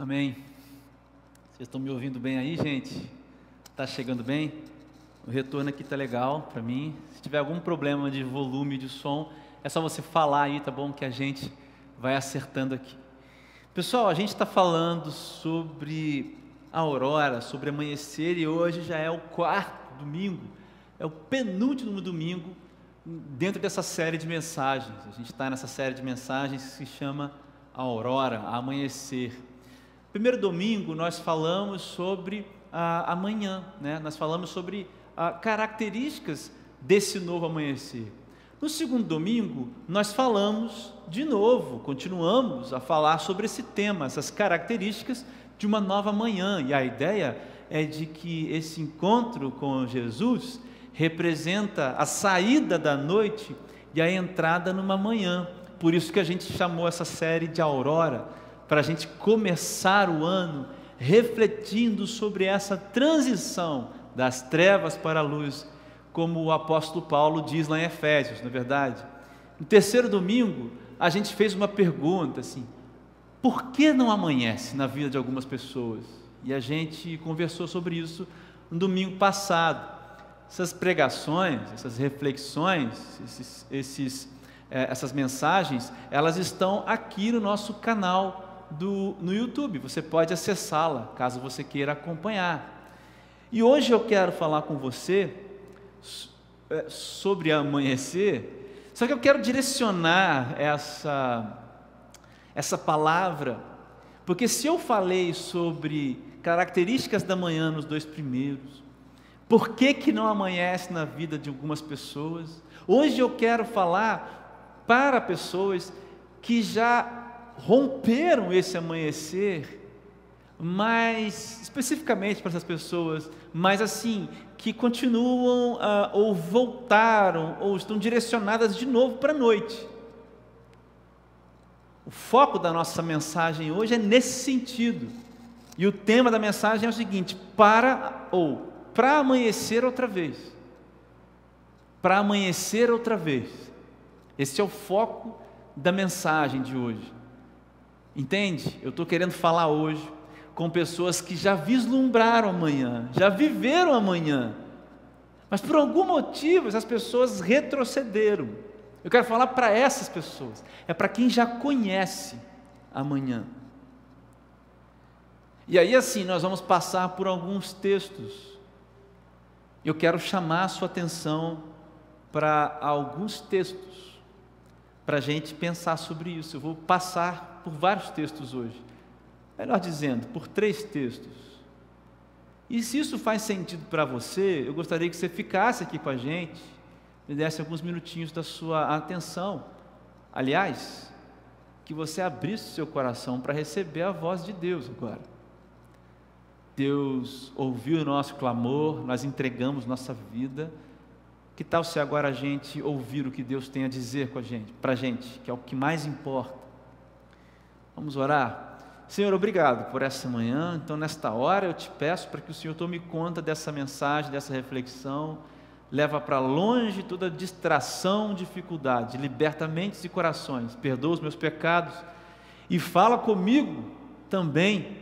Amém. Vocês estão me ouvindo bem aí, gente? Tá chegando bem? O retorno aqui tá legal para mim. Se tiver algum problema de volume de som, é só você falar aí, tá bom? Que a gente vai acertando aqui. Pessoal, a gente está falando sobre a aurora, sobre amanhecer e hoje já é o quarto domingo, é o penúltimo domingo dentro dessa série de mensagens. A gente está nessa série de mensagens que se chama a aurora, a amanhecer. Primeiro domingo nós falamos sobre a, amanhã, né? nós falamos sobre a, características desse novo amanhecer. No segundo domingo, nós falamos de novo, continuamos a falar sobre esse tema, essas características de uma nova manhã. E a ideia é de que esse encontro com Jesus representa a saída da noite e a entrada numa manhã. Por isso que a gente chamou essa série de Aurora para a gente começar o ano refletindo sobre essa transição das trevas para a luz, como o apóstolo Paulo diz lá em Efésios, na é verdade. No terceiro domingo, a gente fez uma pergunta assim: por que não amanhece na vida de algumas pessoas? E a gente conversou sobre isso no domingo passado. Essas pregações, essas reflexões, esses, esses, eh, essas mensagens, elas estão aqui no nosso canal do, no YouTube, você pode acessá-la, caso você queira acompanhar. E hoje eu quero falar com você é, sobre amanhecer, só que eu quero direcionar essa, essa palavra, porque se eu falei sobre características da manhã nos dois primeiros, por que, que não amanhece na vida de algumas pessoas? Hoje eu quero falar para pessoas que já romperam esse amanhecer, mas especificamente para essas pessoas, mas assim, que continuam ah, ou voltaram ou estão direcionadas de novo para a noite. O foco da nossa mensagem hoje é nesse sentido. E o tema da mensagem é o seguinte: para ou para amanhecer outra vez. Para amanhecer outra vez. Esse é o foco da mensagem de hoje. Entende? Eu estou querendo falar hoje com pessoas que já vislumbraram amanhã, já viveram amanhã, mas por algum motivo essas pessoas retrocederam. Eu quero falar para essas pessoas, é para quem já conhece amanhã. E aí, assim, nós vamos passar por alguns textos. Eu quero chamar a sua atenção para alguns textos, para a gente pensar sobre isso. Eu vou passar por vários textos hoje. Melhor dizendo, por três textos. E se isso faz sentido para você, eu gostaria que você ficasse aqui com a gente, me desse alguns minutinhos da sua atenção. Aliás, que você abrisse seu coração para receber a voz de Deus agora. Deus ouviu o nosso clamor, nós entregamos nossa vida. Que tal se agora a gente ouvir o que Deus tem a dizer com a gente, para a gente, que é o que mais importa? Vamos orar? Senhor, obrigado por essa manhã. Então, nesta hora, eu te peço para que o Senhor tome conta dessa mensagem, dessa reflexão, leva para longe toda distração, dificuldade, liberta mentes e corações, perdoa os meus pecados e fala comigo também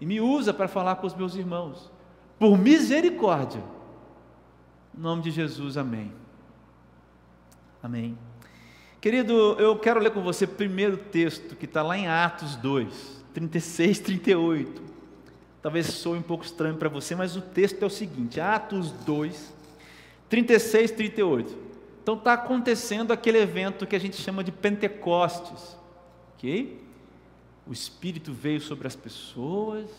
e me usa para falar com os meus irmãos, por misericórdia. Em nome de Jesus, amém. Amém. Querido, eu quero ler com você o primeiro texto que está lá em Atos 2, 36, 38. Talvez soe um pouco estranho para você, mas o texto é o seguinte: Atos 2, 36, 38. Então está acontecendo aquele evento que a gente chama de Pentecostes, ok? O Espírito veio sobre as pessoas,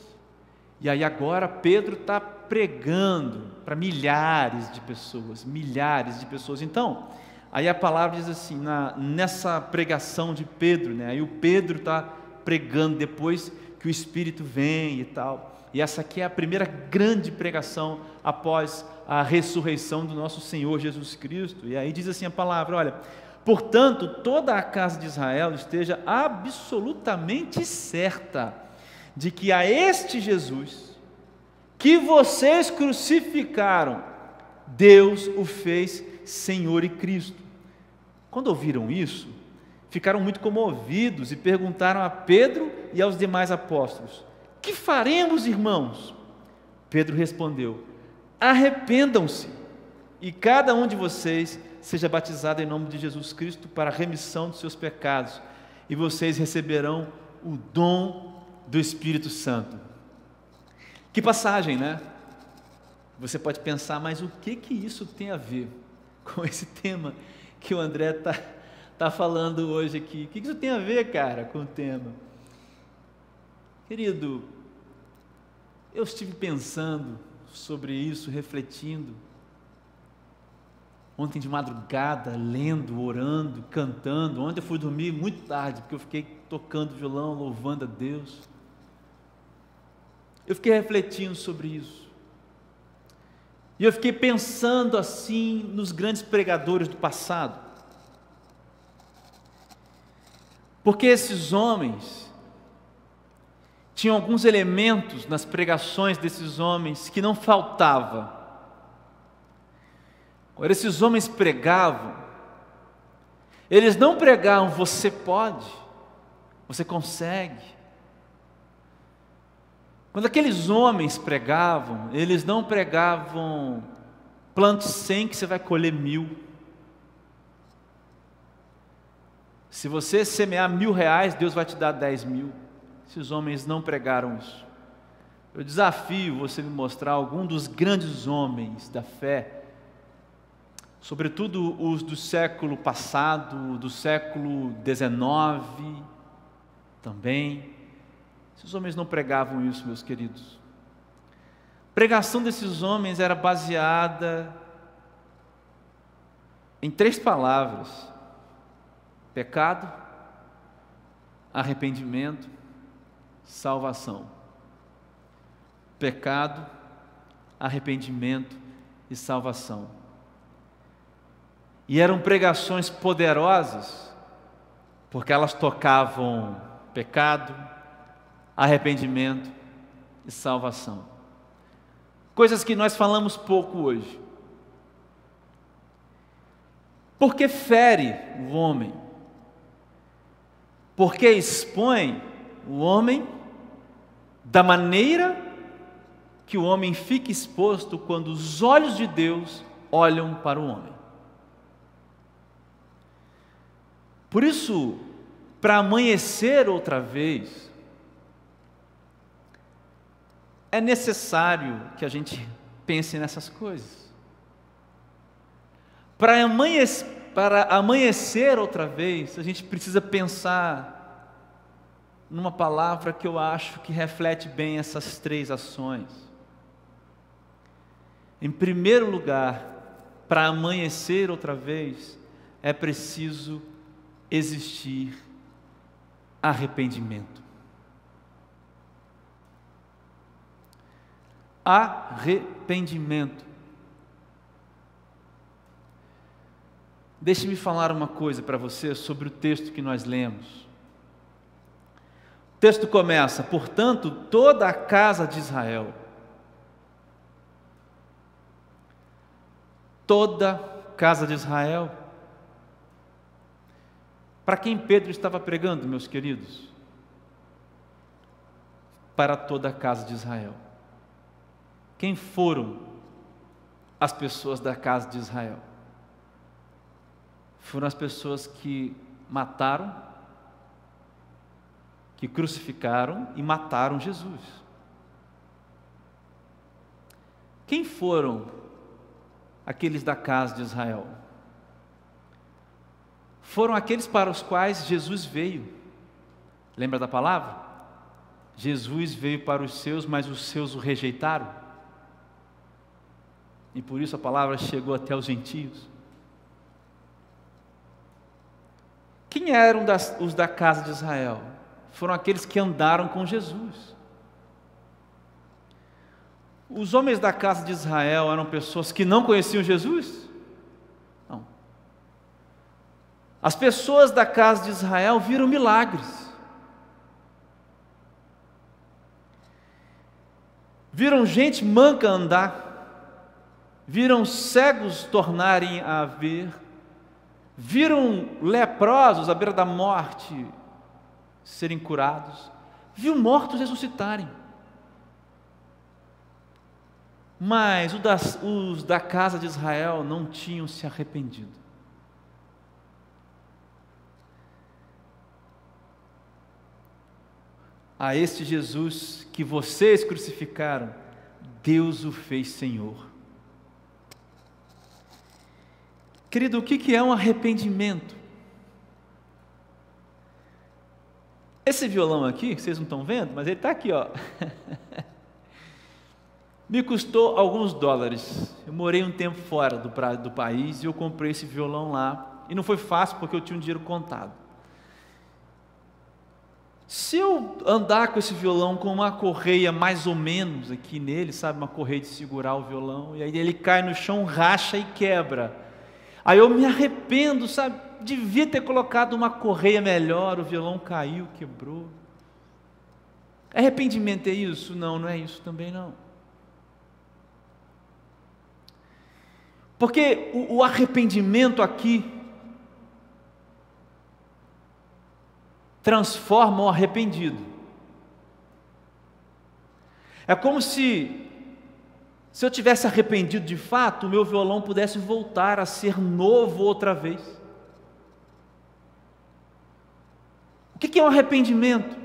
e aí agora Pedro está pregando para milhares de pessoas, milhares de pessoas. Então, Aí a palavra diz assim, na, nessa pregação de Pedro, né? Aí o Pedro está pregando depois que o Espírito vem e tal. E essa aqui é a primeira grande pregação após a ressurreição do nosso Senhor Jesus Cristo. E aí diz assim a palavra: olha, portanto, toda a casa de Israel esteja absolutamente certa de que a este Jesus, que vocês crucificaram, Deus o fez Senhor e Cristo. Quando ouviram isso, ficaram muito comovidos e perguntaram a Pedro e aos demais apóstolos: que faremos, irmãos? Pedro respondeu: Arrependam-se e cada um de vocês seja batizado em nome de Jesus Cristo para a remissão dos seus pecados, e vocês receberão o dom do Espírito Santo. Que passagem, né? Você pode pensar, mas o que que isso tem a ver com esse tema que o André está tá falando hoje aqui? O que, que isso tem a ver, cara, com o tema? Querido, eu estive pensando sobre isso, refletindo. Ontem de madrugada, lendo, orando, cantando. Ontem eu fui dormir muito tarde, porque eu fiquei tocando violão, louvando a Deus. Eu fiquei refletindo sobre isso. E eu fiquei pensando assim nos grandes pregadores do passado. Porque esses homens tinham alguns elementos nas pregações desses homens que não faltava. Quando esses homens pregavam, eles não pregavam você pode, você consegue, quando aqueles homens pregavam, eles não pregavam plante cem que você vai colher mil. Se você semear mil reais, Deus vai te dar dez mil. Esses homens não pregaram isso. Eu desafio você me mostrar algum dos grandes homens da fé, sobretudo os do século passado, do século XIX também, esses homens não pregavam isso, meus queridos. A pregação desses homens era baseada em três palavras: pecado, arrependimento, salvação. Pecado, arrependimento e salvação. E eram pregações poderosas, porque elas tocavam pecado, arrependimento e salvação. Coisas que nós falamos pouco hoje. Porque fere o homem? Porque expõe o homem da maneira que o homem fica exposto quando os olhos de Deus olham para o homem. Por isso, para amanhecer outra vez, é necessário que a gente pense nessas coisas. Para amanhecer, para amanhecer outra vez, a gente precisa pensar numa palavra que eu acho que reflete bem essas três ações. Em primeiro lugar, para amanhecer outra vez, é preciso existir arrependimento. Arrependimento. Deixe-me falar uma coisa para você sobre o texto que nós lemos. O texto começa: portanto, toda a casa de Israel, toda casa de Israel, para quem Pedro estava pregando, meus queridos? Para toda a casa de Israel. Quem foram as pessoas da casa de Israel? Foram as pessoas que mataram, que crucificaram e mataram Jesus. Quem foram aqueles da casa de Israel? Foram aqueles para os quais Jesus veio. Lembra da palavra? Jesus veio para os seus, mas os seus o rejeitaram e por isso a palavra chegou até os gentios. Quem eram das, os da casa de Israel? Foram aqueles que andaram com Jesus. Os homens da casa de Israel eram pessoas que não conheciam Jesus? Não. As pessoas da casa de Israel viram milagres. Viram gente manca andar viram cegos tornarem a ver, viram leprosos à beira da morte serem curados, viu mortos ressuscitarem. Mas os da casa de Israel não tinham se arrependido. A este Jesus que vocês crucificaram, Deus o fez Senhor. Querido, o que é um arrependimento? Esse violão aqui, que vocês não estão vendo, mas ele está aqui, ó. Me custou alguns dólares. Eu morei um tempo fora do, do país e eu comprei esse violão lá. E não foi fácil porque eu tinha um dinheiro contado. Se eu andar com esse violão com uma correia mais ou menos aqui nele, sabe, uma correia de segurar o violão, e aí ele cai no chão, racha e quebra. Aí eu me arrependo, sabe? Devia ter colocado uma correia melhor, o violão caiu, quebrou. Arrependimento é isso? Não, não é isso também não. Porque o, o arrependimento aqui transforma o arrependido. É como se, se eu tivesse arrependido de fato, o meu violão pudesse voltar a ser novo outra vez. O que é um arrependimento?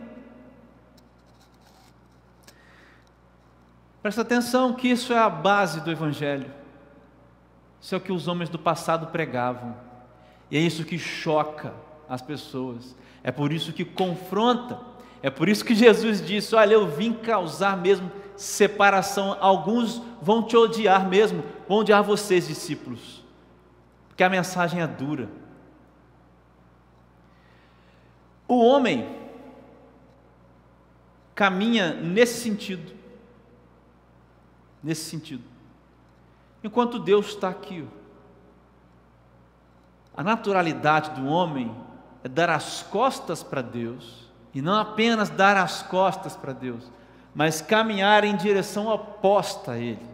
Presta atenção que isso é a base do Evangelho. Isso é o que os homens do passado pregavam. E é isso que choca as pessoas. É por isso que confronta. É por isso que Jesus disse: Olha, eu vim causar mesmo separação. Alguns vão te odiar mesmo, vão odiar vocês, discípulos, porque a mensagem é dura. O homem caminha nesse sentido. Nesse sentido. Enquanto Deus está aqui. A naturalidade do homem é dar as costas para Deus, e não apenas dar as costas para Deus, mas caminhar em direção oposta a Ele.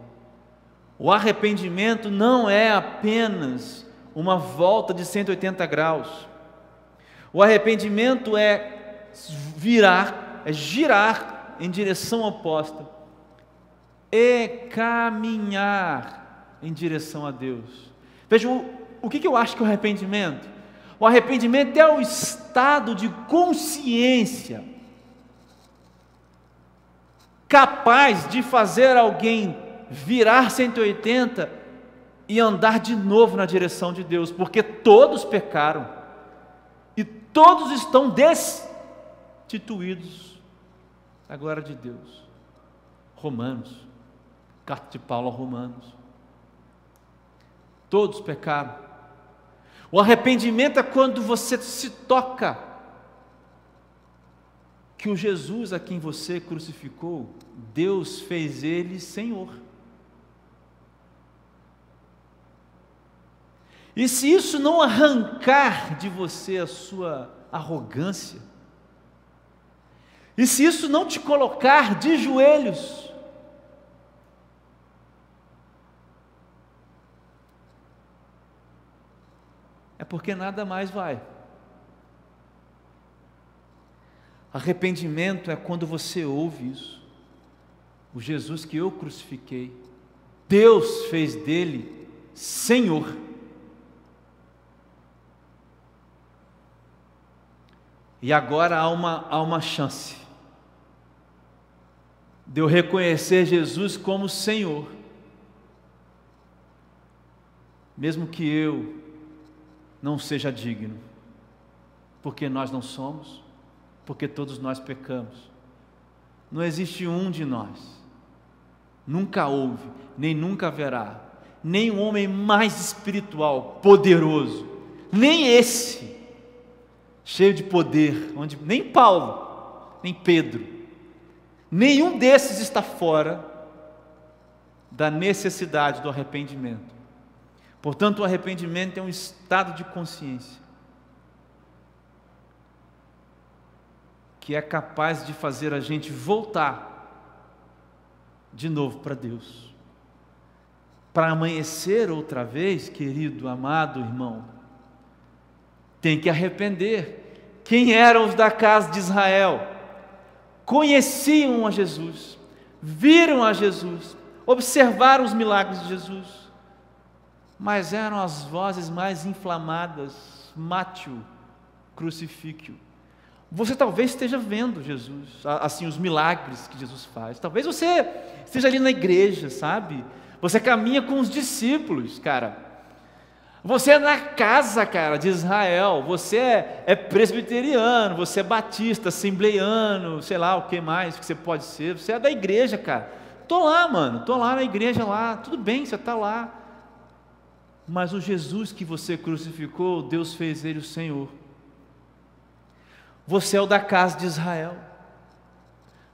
O arrependimento não é apenas uma volta de 180 graus. O arrependimento é virar, é girar em direção oposta e caminhar em direção a Deus. Veja, o, o que, que eu acho que é o arrependimento? O arrependimento é o estado de consciência capaz de fazer alguém virar 180 e andar de novo na direção de Deus, porque todos pecaram e todos estão destituídos da glória de Deus. Romanos, carta de Paulo a Romanos. Todos pecaram o arrependimento é quando você se toca que o Jesus a quem você crucificou, Deus fez ele Senhor. E se isso não arrancar de você a sua arrogância, e se isso não te colocar de joelhos, é porque nada mais vai. Arrependimento é quando você ouve isso. O Jesus que eu crucifiquei, Deus fez dele Senhor. E agora há uma, há uma chance de eu reconhecer Jesus como Senhor, mesmo que eu não seja digno, porque nós não somos, porque todos nós pecamos. Não existe um de nós, nunca houve, nem nunca haverá, nem um homem mais espiritual, poderoso, nem esse, cheio de poder, onde nem Paulo, nem Pedro, nenhum desses está fora da necessidade do arrependimento. Portanto, o arrependimento é um estado de consciência que é capaz de fazer a gente voltar de novo para Deus. Para amanhecer outra vez, querido, amado irmão, tem que arrepender. Quem eram os da casa de Israel? Conheciam a Jesus, viram a Jesus, observaram os milagres de Jesus, mas eram as vozes mais inflamadas: mate-o, crucifique-o. Você talvez esteja vendo Jesus, assim, os milagres que Jesus faz. Talvez você esteja ali na igreja, sabe? Você caminha com os discípulos, cara. Você é na casa, cara, de Israel. Você é, é presbiteriano, você é batista, assembleiano, sei lá o que mais que você pode ser. Você é da igreja, cara. Tô lá, mano. Tô lá na igreja lá. Tudo bem, você está lá. Mas o Jesus que você crucificou, Deus fez ele o Senhor. Você é o da casa de Israel.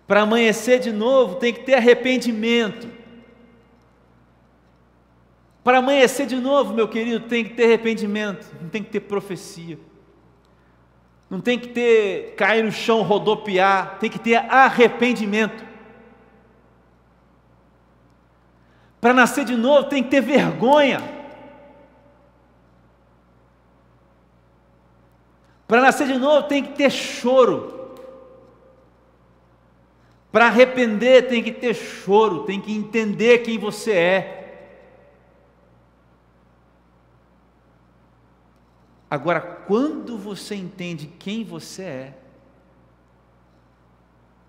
Para amanhecer de novo, tem que ter arrependimento. Para amanhecer de novo, meu querido, tem que ter arrependimento, não tem que ter profecia. Não tem que ter cair no chão, rodopiar, tem que ter arrependimento. Para nascer de novo, tem que ter vergonha. Para nascer de novo, tem que ter choro. Para arrepender, tem que ter choro, tem que entender quem você é. Agora, quando você entende quem você é,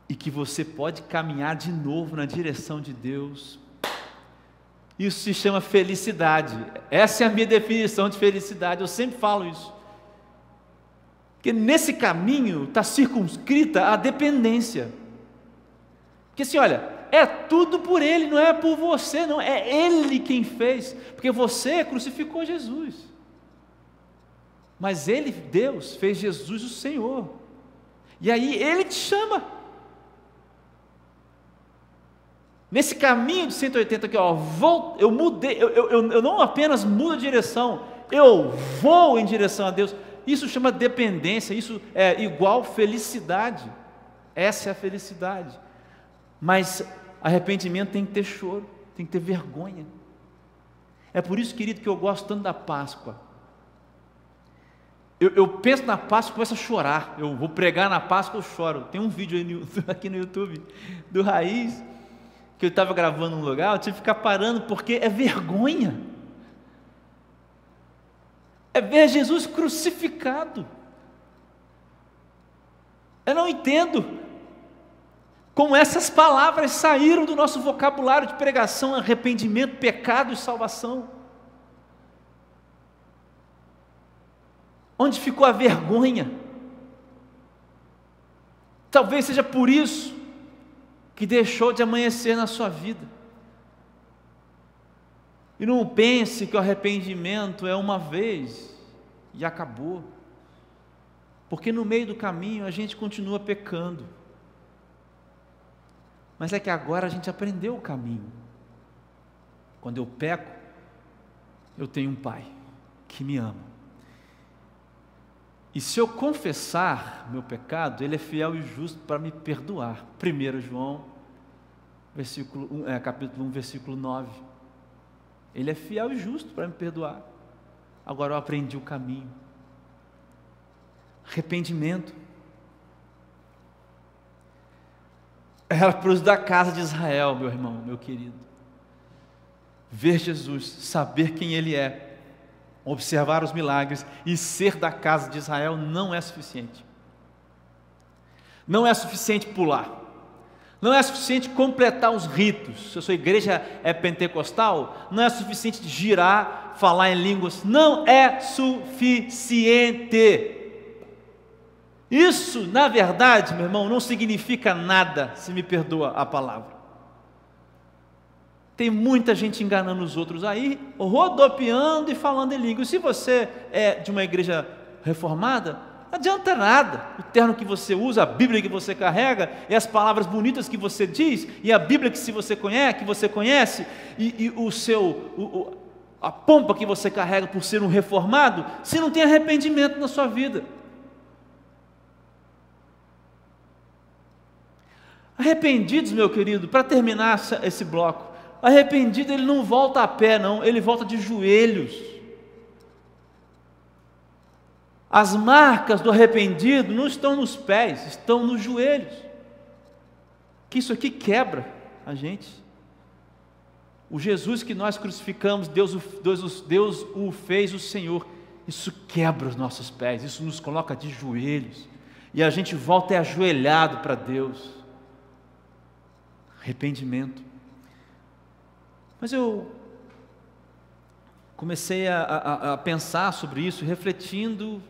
e que você pode caminhar de novo na direção de Deus, isso se chama felicidade. Essa é a minha definição de felicidade, eu sempre falo isso. Porque nesse caminho está circunscrita a dependência. Porque assim, olha, é tudo por Ele, não é por você, não, é Ele quem fez, porque você crucificou Jesus. Mas Ele, Deus, fez Jesus o Senhor. E aí Ele te chama. Nesse caminho de 180 aqui, ó, vou, eu mudei, eu, eu, eu não apenas mudo a direção, eu vou em direção a Deus. Isso chama dependência, isso é igual felicidade. Essa é a felicidade. Mas arrependimento tem que ter choro, tem que ter vergonha. É por isso, querido, que eu gosto tanto da Páscoa. Eu, eu, penso na Páscoa e começo a chorar. Eu vou pregar na Páscoa, eu choro. Tem um vídeo aqui no YouTube do Raiz, que eu estava gravando num lugar, eu tive que ficar parando, porque é vergonha. É ver Jesus crucificado. Eu não entendo como essas palavras saíram do nosso vocabulário de pregação, arrependimento, pecado e salvação. Onde ficou a vergonha? Talvez seja por isso que deixou de amanhecer na sua vida. E não pense que o arrependimento é uma vez e acabou. Porque no meio do caminho a gente continua pecando. Mas é que agora a gente aprendeu o caminho. Quando eu peco, eu tenho um pai que me ama. E se eu confessar meu pecado, Ele é fiel e justo para me perdoar. 1 João, versículo, é, capítulo 1, versículo 9. Ele é fiel e justo para me perdoar. Agora eu aprendi o caminho. Arrependimento. Era para os da casa de Israel, meu irmão, meu querido. Ver Jesus, saber quem Ele é, observar os milagres e ser da casa de Israel não é suficiente. Não é suficiente pular. Não é suficiente completar os ritos. Se a sua igreja é pentecostal, não é suficiente girar, falar em línguas. Não é suficiente. Isso, na verdade, meu irmão, não significa nada, se me perdoa a palavra. Tem muita gente enganando os outros aí, rodopiando e falando em língua. Se você é de uma igreja reformada, não adianta nada. O terno que você usa, a Bíblia que você carrega, e as palavras bonitas que você diz, e a Bíblia que se você conhece, que você conhece, e, e o seu o, o, a pompa que você carrega por ser um reformado, se não tem arrependimento na sua vida. Arrependidos, meu querido, para terminar esse bloco, Arrependido, ele não volta a pé, não, ele volta de joelhos. As marcas do arrependido não estão nos pés, estão nos joelhos. Que isso aqui quebra a gente. O Jesus que nós crucificamos, Deus, Deus, Deus o fez o Senhor. Isso quebra os nossos pés, isso nos coloca de joelhos. E a gente volta é ajoelhado para Deus. Arrependimento. Mas eu comecei a, a, a, pensar sobre isso, refletindo.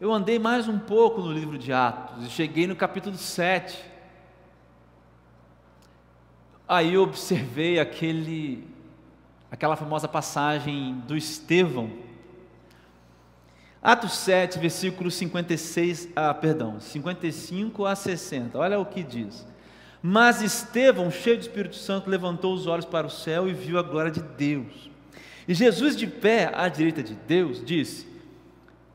Eu andei mais um pouco no livro de Atos e cheguei no capítulo 7. Aí eu observei aquele, aquela famosa passagem do Estevão. Atos 7, versículos 56, ah, perdão, 55 a 60. Olha o que diz. Mas Estevão, cheio do Espírito Santo, levantou os olhos para o céu e viu a glória de Deus. E Jesus, de pé à direita de Deus, disse: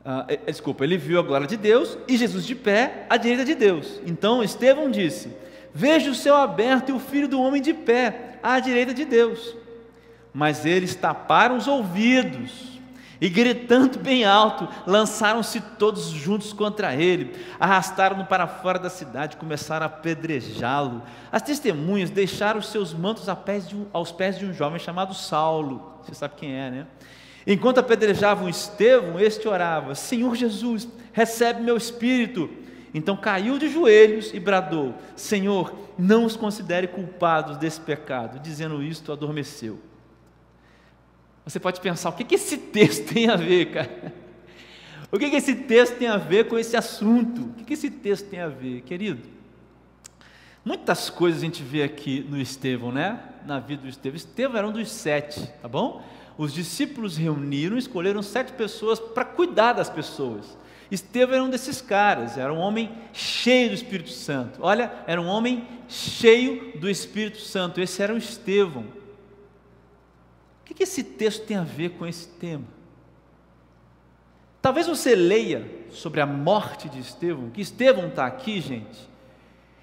ah, eh, Desculpa, ele viu a glória de Deus e Jesus de pé à direita de Deus. Então Estevão disse: Veja o céu aberto e o filho do homem de pé, à direita de Deus. Mas eles taparam os ouvidos e, gritando bem alto, lançaram-se todos juntos contra ele, arrastaram-no para fora da cidade, começaram a apedrejá-lo. As testemunhas deixaram seus mantos aos pés de um jovem chamado Saulo. Você sabe quem é, né? Enquanto apedrejavam Estevão, este orava: Senhor Jesus, recebe meu espírito. Então caiu de joelhos e bradou: Senhor, não os considere culpados desse pecado. Dizendo isto, adormeceu. Você pode pensar: o que, que esse texto tem a ver, cara? O que, que esse texto tem a ver com esse assunto? O que, que esse texto tem a ver, querido? Muitas coisas a gente vê aqui no Estevão, né? Na vida do Estevão. Estevão era um dos sete, tá bom? Os discípulos reuniram, escolheram sete pessoas para cuidar das pessoas. Estevão era um desses caras, era um homem cheio do Espírito Santo. Olha, era um homem cheio do Espírito Santo. Esse era o Estevão. O que, esse texto tem a ver com esse tema? Talvez você leia sobre a morte de Estevão, que Estevão está aqui, gente.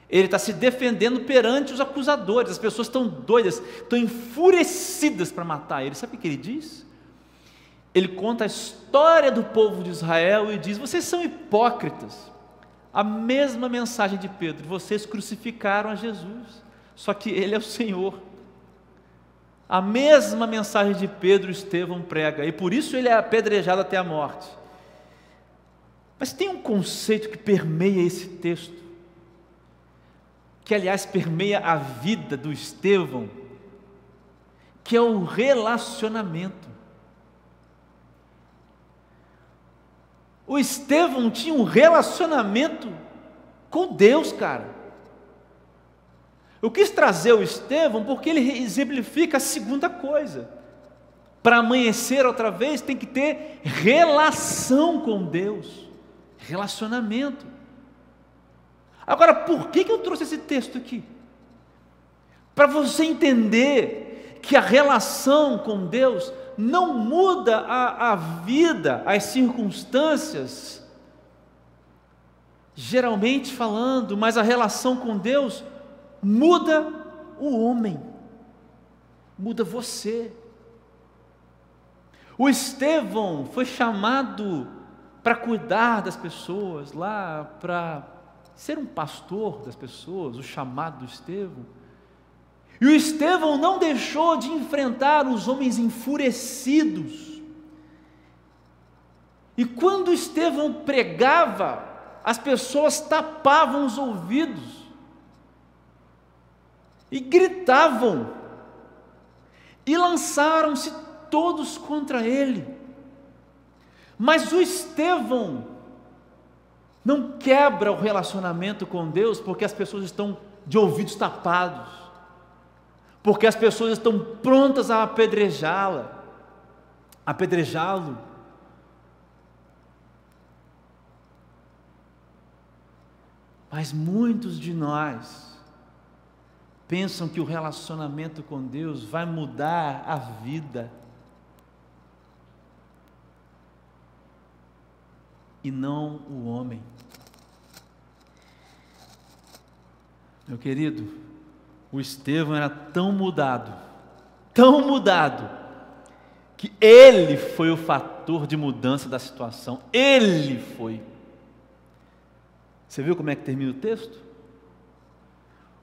Ele está se defendendo perante os acusadores, as pessoas estão doidas, estão enfurecidas para matar ele. Sabe o que ele diz? ele conta a história do povo de Israel e diz: Vocês são hipócritas. A mesma mensagem de Pedro: Vocês crucificaram a Jesus, só que Ele é o Senhor. A mesma mensagem de Pedro Estevão prega, e por isso ele é apedrejado até a morte. Mas tem um conceito que permeia esse texto, que aliás permeia a vida do Estevão, que é o relacionamento. O Estevão tinha um relacionamento com Deus, cara. Eu quis trazer o Estevão porque ele exemplifica a segunda coisa. Para amanhecer outra vez, tem que ter relação com Deus, relacionamento. Agora, por que, eu trouxe esse texto aqui? Para você entender que a relação com Deus não muda a, a vida, as circunstâncias, geralmente falando, mas a relação com Deus muda o homem, muda você. O Estevão foi chamado para cuidar das pessoas, lá para ser um pastor das pessoas, o chamado do Estevão. E o Estevão não deixou de enfrentar os homens enfurecidos. E quando Estevão pregava, as pessoas tapavam os ouvidos e gritavam, e lançaram-se todos contra ele. Mas o Estevão não quebra o relacionamento com Deus porque as pessoas estão de ouvidos tapados porque as pessoas estão prontas a apedrejá-la, apedrejá-lo. Mas muitos de nós pensam que o relacionamento com Deus vai mudar a vida. E não o homem. Meu querido, o Estevão era tão mudado, tão mudado, que ele foi o fator de mudança da situação. Ele foi. Você viu como é que termina o texto?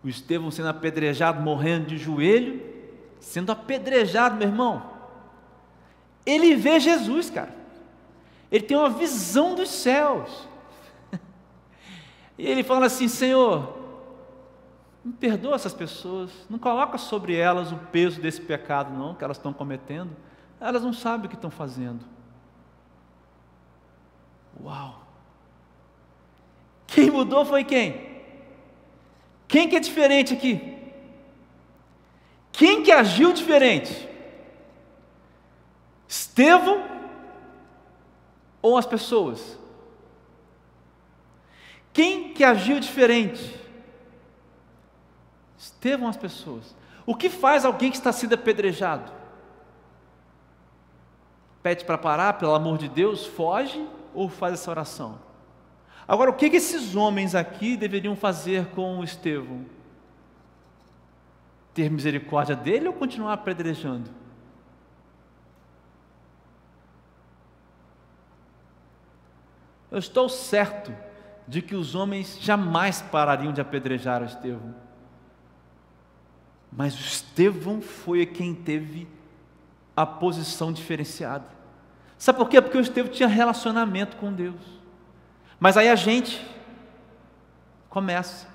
O Estevão sendo apedrejado, morrendo de joelho, sendo apedrejado, meu irmão, ele vê Jesus, cara. Ele tem uma visão dos céus. E ele fala assim: Senhor, me perdoa essas pessoas, não coloca sobre elas o peso desse pecado, não, que elas estão cometendo. Elas não sabem o que estão fazendo. Uau! Quem mudou foi quem? Quem que é diferente aqui? Quem que agiu diferente? Estevão ou as pessoas? Quem que agiu diferente? Estevão as pessoas? O que faz alguém que está sendo apedrejado? Pede para parar, pelo amor de Deus, foge ou faz essa oração? Agora, o que, que esses homens aqui deveriam fazer com Estevão? Ter misericórdia dele ou continuar apedrejando? Eu estou certo de que os homens jamais parariam de apedrejar o Estevão. Mas o Estevão foi quem teve a posição diferenciada. Sabe por quê? Porque o Estevão tinha relacionamento com Deus. Mas aí a gente começa,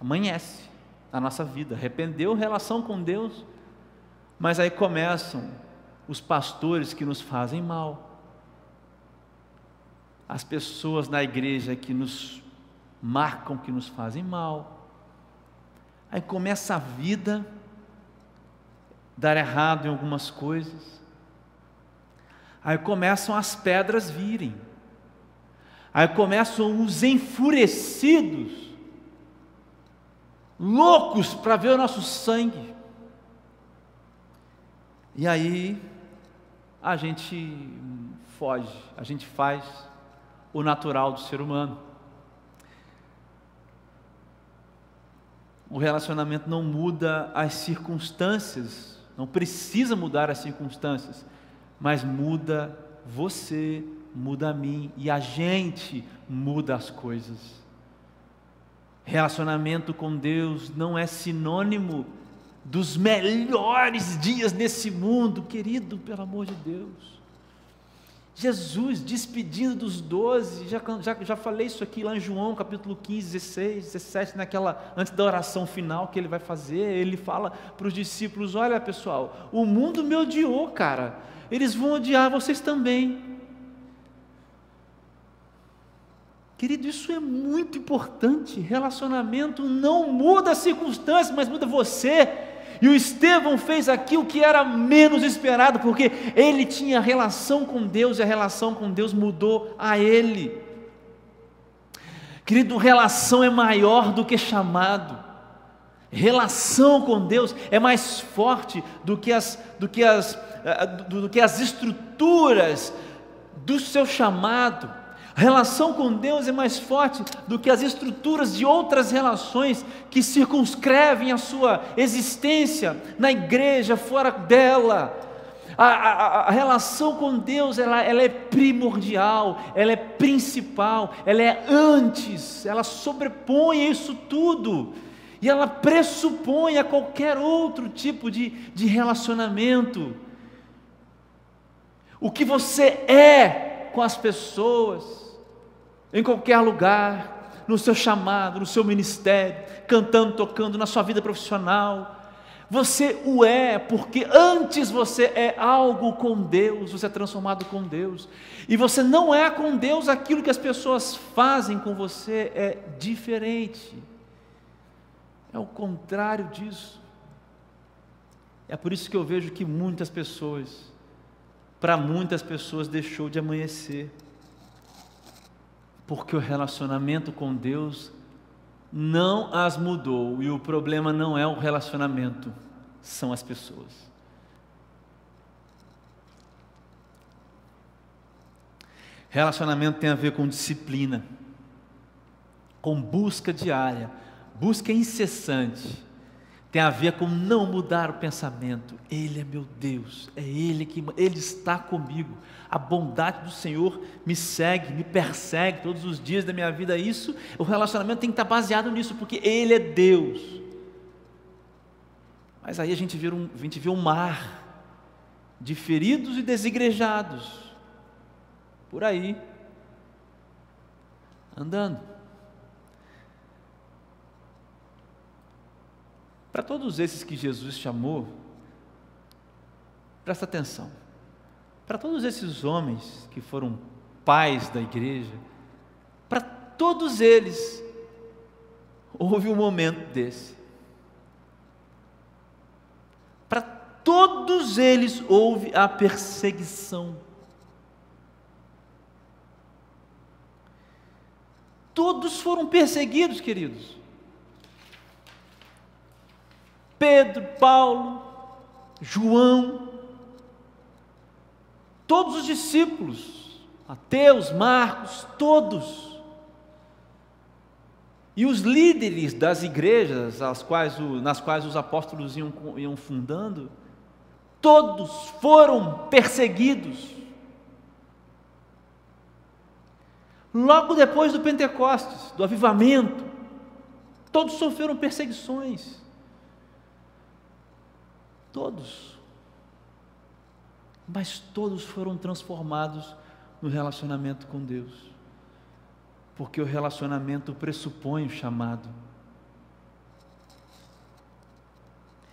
amanhece a nossa vida, arrependeu relação com Deus, mas aí começam os pastores que nos fazem mal, as pessoas na igreja que nos marcam, que nos fazem mal. Aí começa a vida dar errado em algumas coisas. Aí começam as pedras virem. Aí começam os enfurecidos, loucos para ver o nosso sangue. E aí a gente foge, a gente faz o natural do ser humano. O relacionamento não muda as circunstâncias, não precisa mudar as circunstâncias, mas muda você, muda a mim e a gente muda as coisas. Relacionamento com Deus não é sinônimo dos melhores dias nesse mundo, querido, pelo amor de Deus. Jesus despedindo dos doze, já, já, já falei isso aqui lá em João capítulo 15, 16, 17, naquela, antes da oração final que ele vai fazer, ele fala para os discípulos: Olha pessoal, o mundo me odiou, cara, eles vão odiar vocês também. Querido, isso é muito importante. Relacionamento não muda as circunstâncias, mas muda você. E o Estevão fez aqui o que era menos esperado, porque ele tinha relação com Deus e a relação com Deus mudou a ele. Querido, relação é maior do que chamado. Relação com Deus é mais forte do que as, do que as, eh, do, do que as estruturas do seu chamado. A relação com Deus é mais forte do que as estruturas de outras relações que circunscrevem a sua existência na igreja, fora dela. A, a, a relação com Deus ela, ela é primordial, ela é principal, ela é antes, ela sobrepõe isso tudo e ela pressupõe a qualquer outro tipo de, de relacionamento. O que você é com as pessoas, em qualquer lugar, no seu chamado, no seu ministério, cantando, tocando, na sua vida profissional. Você o é, porque antes você é algo com Deus, você é transformado com Deus. E você não é com Deus aquilo que as pessoas fazem com você, é diferente. É o contrário disso. É por isso que eu vejo que muitas pessoas, para muitas pessoas, deixou de amanhecer porque o relacionamento com Deus não as mudou e o problema não é o relacionamento, são as pessoas. Relacionamento tem a ver com disciplina, com busca diária, busca incessante tem a ver com não mudar o pensamento. Ele é meu Deus, é Ele que Ele está comigo. A bondade do Senhor me segue, me persegue todos os dias da minha vida. Isso, o relacionamento tem que estar baseado nisso, porque Ele é Deus. Mas aí a gente vê um, a gente vê um mar de feridos e desigrejados por aí andando. Para todos esses que Jesus chamou, presta atenção. Para todos esses homens que foram pais da igreja, para todos eles, houve um momento desse. Para todos eles houve a perseguição. Todos foram perseguidos, queridos. Pedro, Paulo, João, todos os discípulos, Mateus, Marcos, todos. E os líderes das igrejas as quais o, nas quais os apóstolos iam, iam fundando, todos foram perseguidos. Logo depois do Pentecostes, do avivamento, todos sofreram perseguições. Todos. Mas todos foram transformados no relacionamento com Deus. Porque o relacionamento pressupõe o chamado.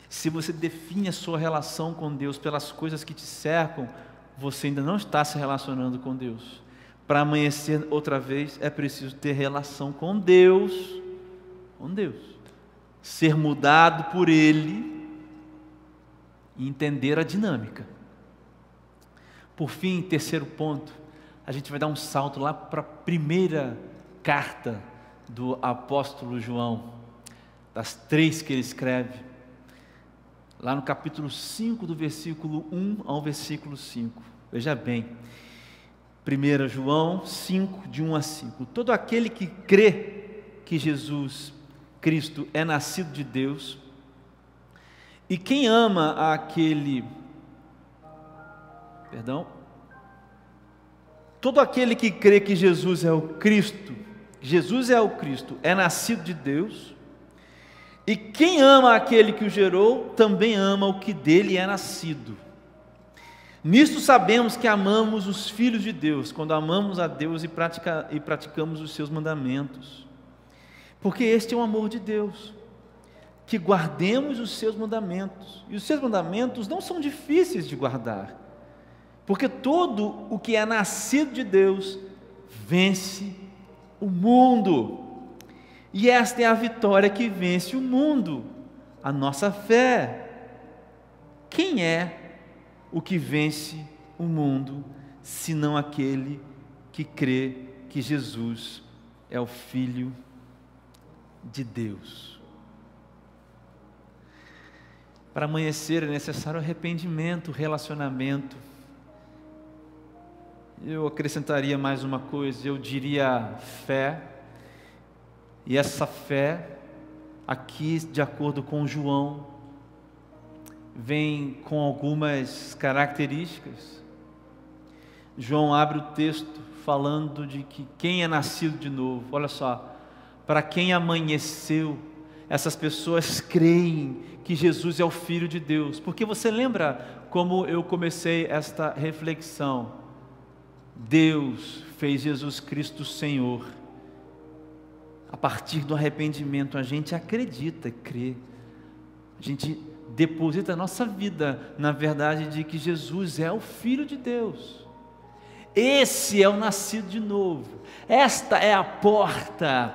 Se você define a sua relação com Deus pelas coisas que te cercam, você ainda não está se relacionando com Deus. Para amanhecer outra vez, é preciso ter relação com Deus, com Deus. Ser mudado por Ele e entender a dinâmica. Por fim, terceiro ponto, a gente vai dar um salto lá para a primeira carta do apóstolo João, das três que ele escreve, lá no capítulo 5, do versículo 1 ao versículo 5. Veja bem, 1 João 5, de 1 a 5. Todo aquele que crê que Jesus Cristo é nascido de Deus, e quem ama aquele, perdão, todo aquele que crê que Jesus é o Cristo, Jesus é o Cristo, é nascido de Deus, e quem ama aquele que o gerou, também ama o que dele é nascido. Nisto sabemos que amamos os filhos de Deus, quando amamos a Deus e, pratica, e praticamos os seus mandamentos. Porque este é o amor de Deus que guardemos os seus mandamentos. E os seus mandamentos não são difíceis de guardar, porque todo o que é nascido de Deus vence o mundo. E esta é a vitória que vence o mundo, a nossa fé. Quem é o que vence o mundo, senão aquele que crê que Jesus é o Filho de Deus? Para amanhecer é necessário arrependimento, relacionamento. Eu acrescentaria mais uma coisa, eu diria fé. E essa fé, aqui, de acordo com João, vem com algumas características. João abre o texto falando de que quem é nascido de novo, olha só, para quem amanheceu, essas pessoas creem que Jesus é o Filho de Deus. Porque você lembra como eu comecei esta reflexão? Deus fez Jesus Cristo Senhor. A partir do arrependimento, a gente acredita, crê. A gente deposita a nossa vida na verdade de que Jesus é o Filho de Deus. Esse é o nascido de novo. Esta é a porta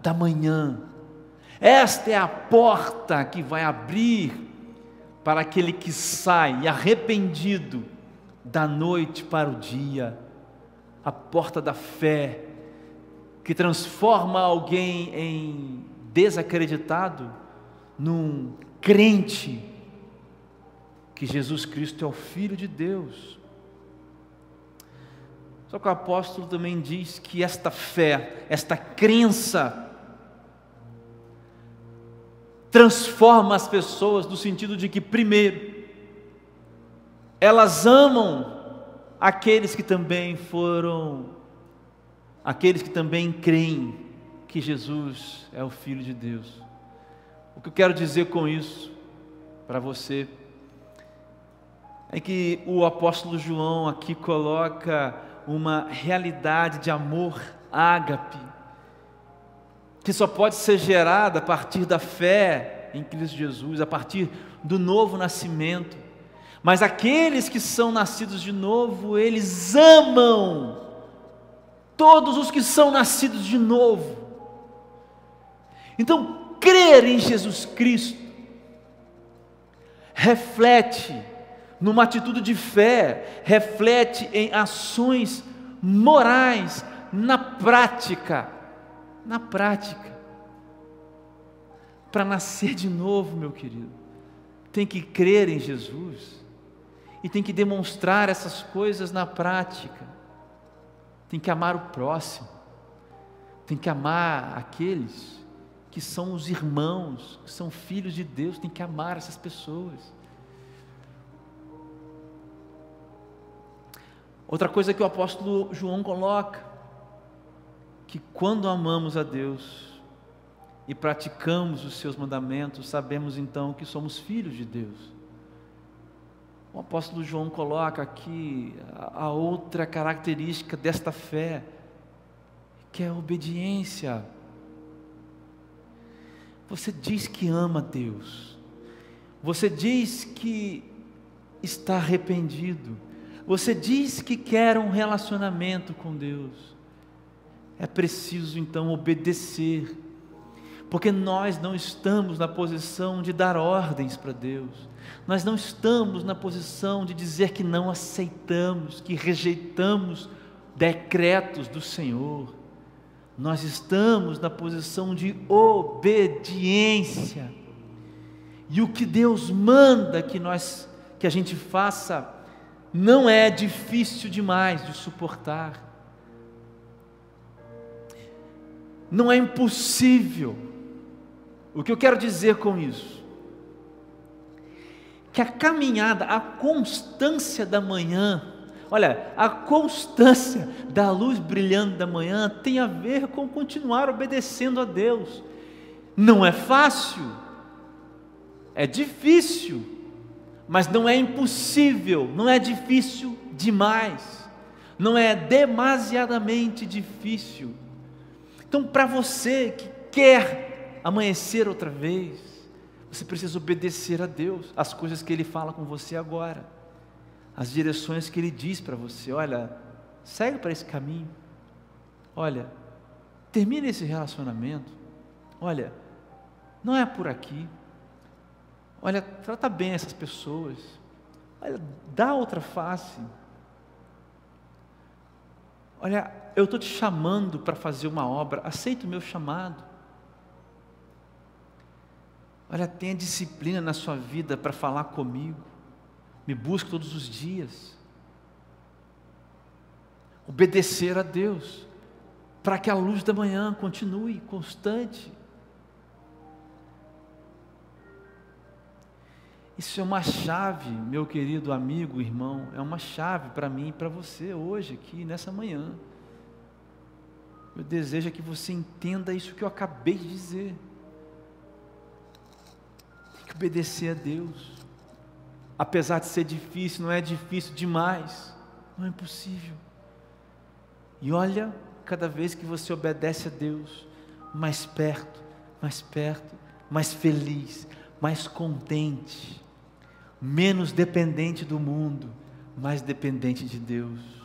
da manhã esta é a porta que vai abrir para aquele que sai arrependido da noite para o dia, a porta da fé, que transforma alguém em desacreditado num crente que Jesus Cristo é o Filho de Deus. Só que o apóstolo também diz que esta fé, esta crença, transforma as pessoas no sentido de que, primeiro, elas amam aqueles que também foram, aqueles que também creem que Jesus é o Filho de Deus. O que eu quero dizer com isso para você é que o apóstolo João aqui coloca uma realidade de amor ágape, que só pode ser gerada a partir da fé em Cristo Jesus, a partir do novo nascimento. Mas aqueles que são nascidos de novo, eles amam todos os que são nascidos de novo. Então, crer em Jesus Cristo reflete numa atitude de fé, reflete em ações morais, na prática. Na prática. Para nascer de novo, meu querido, tem que crer em Jesus e tem que demonstrar essas coisas na prática. Tem que amar o próximo, tem que amar aqueles que são os irmãos, que são filhos de Deus, tem que amar essas pessoas. Outra coisa que o apóstolo João coloca, que quando amamos a Deus e praticamos os seus mandamentos, sabemos então que somos filhos de Deus. O apóstolo João coloca aqui a outra característica desta fé, que é a obediência. Você diz que ama Deus, você diz que está arrependido, você diz que quer um relacionamento com Deus. É preciso então obedecer, porque nós não estamos na posição de dar ordens para Deus, nós não estamos na posição de dizer que não aceitamos, que rejeitamos decretos do Senhor, nós estamos na posição de obediência, e o que Deus manda que nós que a gente faça não é difícil demais de suportar. Não é impossível. O que eu quero dizer com isso? Que a caminhada, a constância da manhã, olha, a constância da luz brilhando da manhã tem a ver com continuar obedecendo a Deus. Não é fácil, é difícil, mas não é impossível, não é difícil demais, não é demasiadamente difícil. Então, para você que quer amanhecer outra vez, você precisa obedecer a Deus, as coisas que Ele fala com você agora, as direções que Ele diz para você. Olha, segue para esse caminho. Olha, termine esse relacionamento. Olha, não é por aqui. Olha, trata bem essas pessoas. Olha, dá outra face. Olha, eu estou te chamando para fazer uma obra, aceita o meu chamado. Olha, tenha disciplina na sua vida para falar comigo. Me busque todos os dias. Obedecer a Deus, para que a luz da manhã continue constante. Isso é uma chave, meu querido amigo, irmão, é uma chave para mim e para você hoje, aqui, nessa manhã. Eu desejo que você entenda isso que eu acabei de dizer. Tem que obedecer a Deus. Apesar de ser difícil, não é difícil demais, não é impossível. E olha, cada vez que você obedece a Deus, mais perto, mais perto, mais feliz, mais contente menos dependente do mundo, mais dependente de Deus.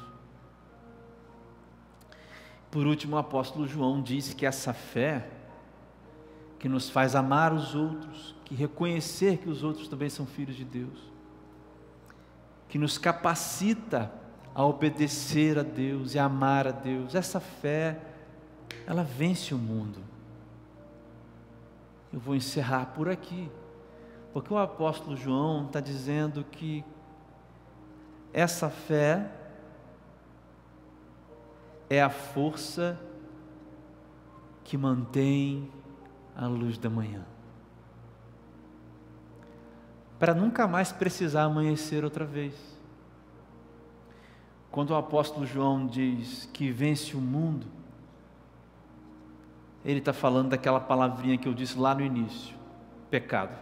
Por último, o apóstolo João disse que essa fé, que nos faz amar os outros, que reconhecer que os outros também são filhos de Deus, que nos capacita a obedecer a Deus e a amar a Deus, essa fé, ela vence o mundo. Eu vou encerrar por aqui. Porque o apóstolo João está dizendo que essa fé é a força que mantém a luz da manhã. Para nunca mais precisar amanhecer outra vez. Quando o apóstolo João diz que vence o mundo, ele está falando daquela palavrinha que eu disse lá no início: pecado.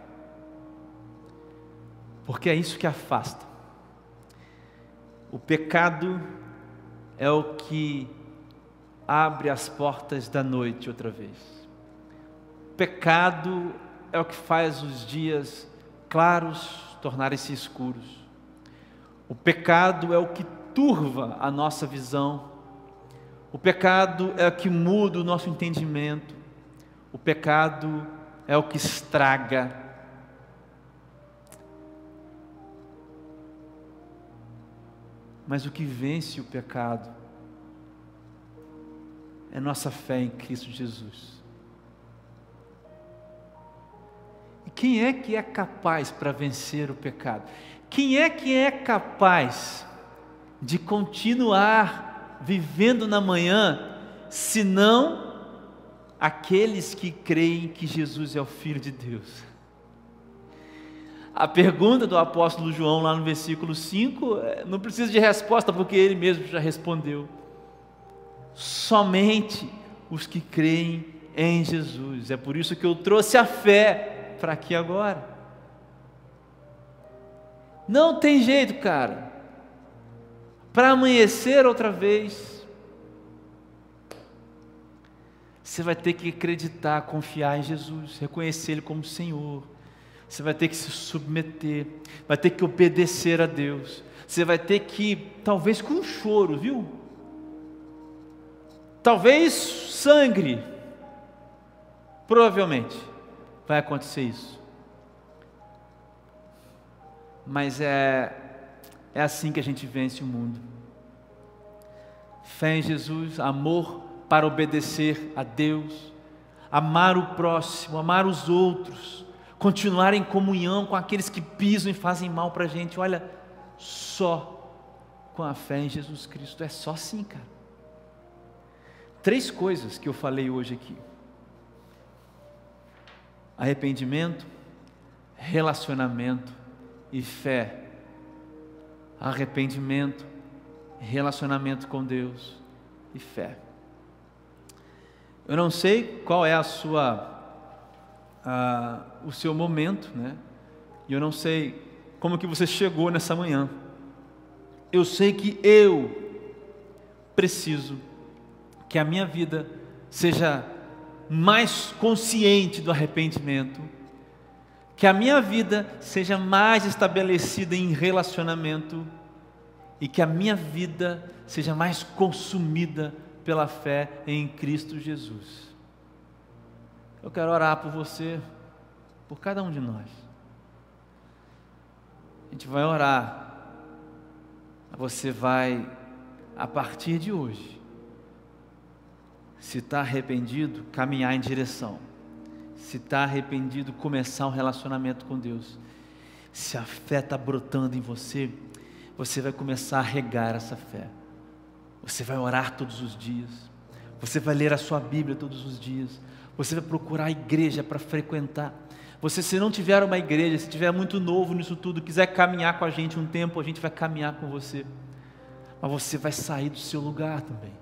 porque é isso que afasta. O pecado é o que abre as portas da noite outra vez. Pecado é o que faz os dias claros tornarem-se escuros. O pecado é o que turva a nossa visão. O pecado é o que muda o nosso entendimento. O pecado é o que estraga. Mas o que vence o pecado é nossa fé em Cristo Jesus. E quem é que é capaz para vencer o pecado? Quem é que é capaz de continuar vivendo na manhã, senão aqueles que creem que Jesus é o Filho de Deus? A pergunta do apóstolo João, lá no versículo 5, é, não precisa de resposta, porque ele mesmo já respondeu. Somente os que creem em Jesus. É por isso que eu trouxe a fé para aqui agora. Não tem jeito, cara. Para amanhecer outra vez, você vai ter que acreditar, confiar em Jesus, reconhecer Ele como Senhor. Você vai ter que se submeter, vai ter que obedecer a Deus. Você vai ter que, talvez com choro, viu? Talvez sangre. Provavelmente vai acontecer isso mas é, é assim que a gente vence o mundo. Fé em Jesus, amor para obedecer a Deus, amar o próximo, amar os outros, continuar em comunhão com aqueles que pisam e fazem mal para a gente. Olha, só com a fé em Jesus Cristo, é só assim, cara. Três coisas que eu falei hoje aqui: arrependimento, relacionamento e fé, arrependimento, relacionamento com Deus e fé. Eu não sei qual é a sua, a, o seu momento, né? E eu não sei como que você chegou nessa manhã. Eu sei que eu preciso que a minha vida seja mais consciente do arrependimento que a minha vida seja mais estabelecida em relacionamento e que a minha vida seja mais consumida pela fé em Cristo Jesus. Eu quero orar por você, por cada um de nós. A gente vai orar. Você vai, a partir de hoje, se está arrependido, caminhar em direção se está arrependido, começar um relacionamento com Deus. Se a fé está brotando em você, você vai começar a regar essa fé. Você vai orar todos os dias. Você vai ler a sua Bíblia todos os dias. Você vai procurar a igreja para frequentar. Você, se não tiver uma igreja, se tiver muito novo nisso tudo, quiser caminhar com a gente um tempo, a gente vai caminhar com você. Mas você vai sair do seu lugar também.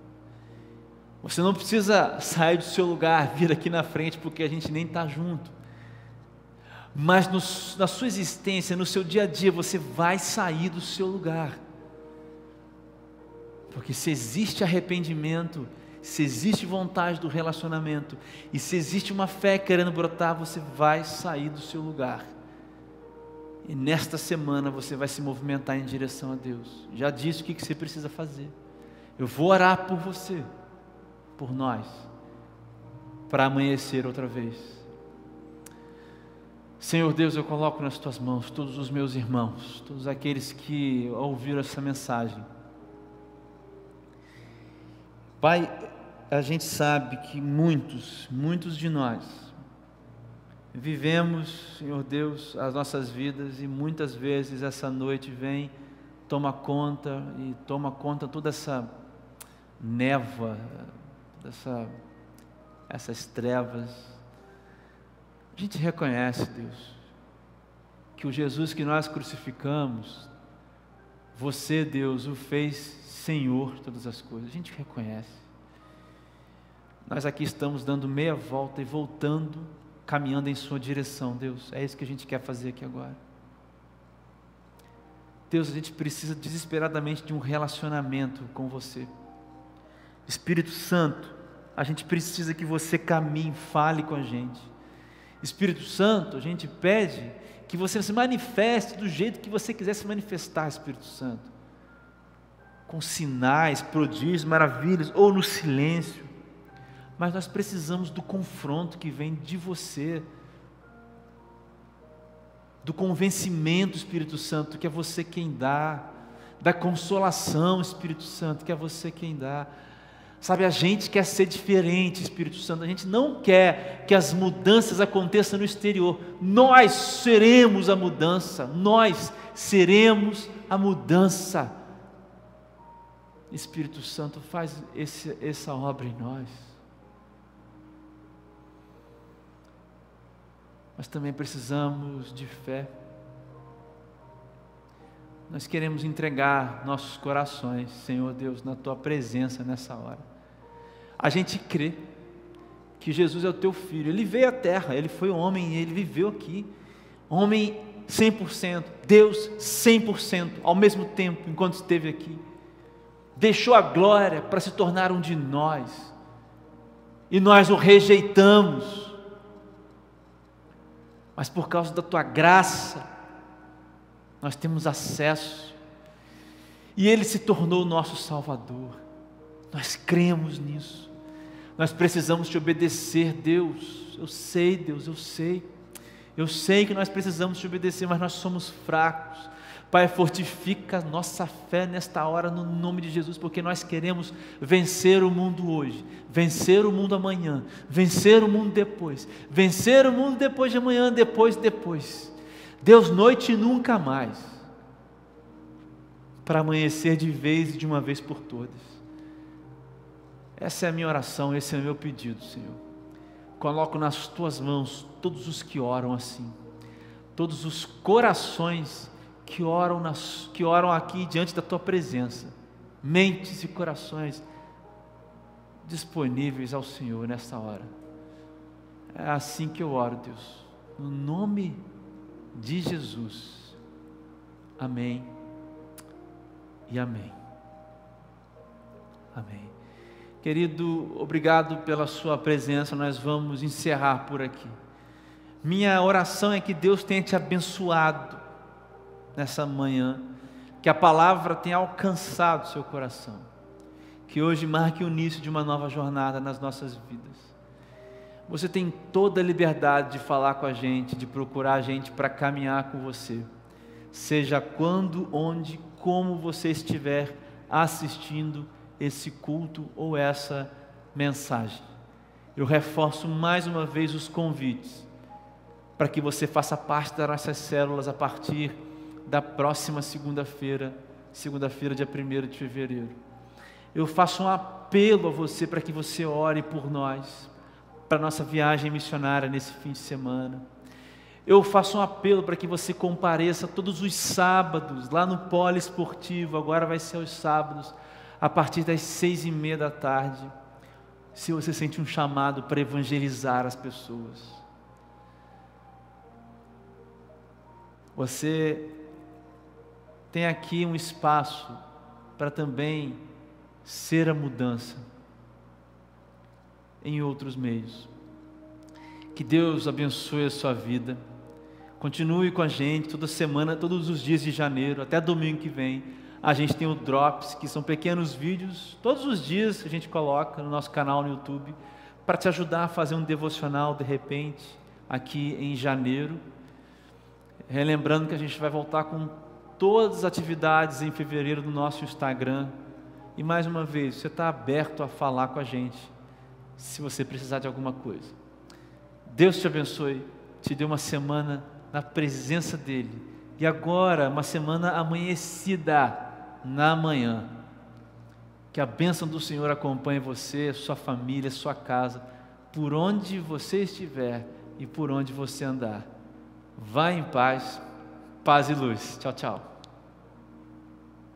Você não precisa sair do seu lugar, vir aqui na frente, porque a gente nem está junto. Mas no, na sua existência, no seu dia a dia, você vai sair do seu lugar. Porque se existe arrependimento, se existe vontade do relacionamento, e se existe uma fé querendo brotar, você vai sair do seu lugar. E nesta semana você vai se movimentar em direção a Deus. Já disse o que você precisa fazer. Eu vou orar por você por nós, para amanhecer outra vez. Senhor Deus, eu coloco nas tuas mãos todos os meus irmãos, todos aqueles que ouviram essa mensagem. Pai, a gente sabe que muitos, muitos de nós vivemos, Senhor Deus, as nossas vidas e muitas vezes essa noite vem, toma conta e toma conta toda essa névoa dessa, essas trevas. A gente reconhece, Deus, que o Jesus que nós crucificamos, você, Deus, o fez Senhor todas as coisas. A gente reconhece. Nós aqui estamos dando meia volta e voltando, caminhando em Sua direção, Deus. É isso que a gente quer fazer aqui agora. Deus, a gente precisa desesperadamente de um relacionamento com você. Espírito Santo, a gente precisa que você caminhe, fale com a gente. Espírito Santo, a gente pede que você se manifeste do jeito que você quiser se manifestar, Espírito Santo. Com sinais, prodígios, maravilhas, ou no silêncio. Mas nós precisamos do confronto que vem de você do convencimento, Espírito Santo, que é você quem dá, da consolação, Espírito Santo, que é você quem dá. Sabe, a gente quer ser diferente, Espírito Santo, a gente não quer que as mudanças aconteçam no exterior, nós seremos a mudança, nós seremos a mudança. Espírito Santo, faz esse, essa obra em nós. mas também precisamos de fé. Nós queremos entregar nossos corações, Senhor Deus, na tua presença nessa hora. A gente crê que Jesus é o teu filho, ele veio à terra, ele foi homem ele viveu aqui. Homem 100%, Deus 100% ao mesmo tempo enquanto esteve aqui. Deixou a glória para se tornar um de nós. E nós o rejeitamos mas por causa da tua graça, nós temos acesso, e Ele se tornou o nosso Salvador, nós cremos nisso, nós precisamos te obedecer, Deus, eu sei, Deus, eu sei, eu sei que nós precisamos te obedecer, mas nós somos fracos, Pai, fortifica nossa fé nesta hora, no nome de Jesus, porque nós queremos vencer o mundo hoje, vencer o mundo amanhã, vencer o mundo depois, vencer o mundo depois de amanhã, depois, depois. Deus, noite e nunca mais, para amanhecer de vez e de uma vez por todas. Essa é a minha oração, esse é o meu pedido, Senhor. Coloco nas tuas mãos todos os que oram assim, todos os corações que oram, nas, que oram aqui diante da tua presença, mentes e corações disponíveis ao Senhor nessa hora. É assim que eu oro, Deus, no nome de Jesus. Amém e amém. Amém. Querido, obrigado pela sua presença. Nós vamos encerrar por aqui. Minha oração é que Deus tenha te abençoado nessa manhã, que a palavra tenha alcançado seu coração, que hoje marque o início de uma nova jornada nas nossas vidas. Você tem toda a liberdade de falar com a gente, de procurar a gente para caminhar com você, seja quando, onde, como você estiver assistindo esse culto ou essa mensagem. Eu reforço mais uma vez os convites para que você faça parte das nossas células a partir da próxima segunda-feira, segunda-feira, dia 1 de fevereiro. Eu faço um apelo a você para que você ore por nós, para nossa viagem missionária nesse fim de semana. Eu faço um apelo para que você compareça todos os sábados lá no Polo Esportivo, agora vai ser os sábados, a partir das seis e meia da tarde. Se você sente um chamado para evangelizar as pessoas, você tem aqui um espaço para também ser a mudança em outros meios. Que Deus abençoe a sua vida. Continue com a gente toda semana, todos os dias de janeiro, até domingo que vem. A gente tem o Drops, que são pequenos vídeos, todos os dias a gente coloca no nosso canal no YouTube, para te ajudar a fazer um devocional de repente, aqui em janeiro. Relembrando que a gente vai voltar com todas as atividades em fevereiro no nosso Instagram. E mais uma vez, você está aberto a falar com a gente, se você precisar de alguma coisa. Deus te abençoe, te dê uma semana na presença dEle. E agora, uma semana amanhecida na manhã. Que a bênção do Senhor acompanhe você, sua família, sua casa, por onde você estiver e por onde você andar. Vá em paz, paz e luz. Tchau, tchau.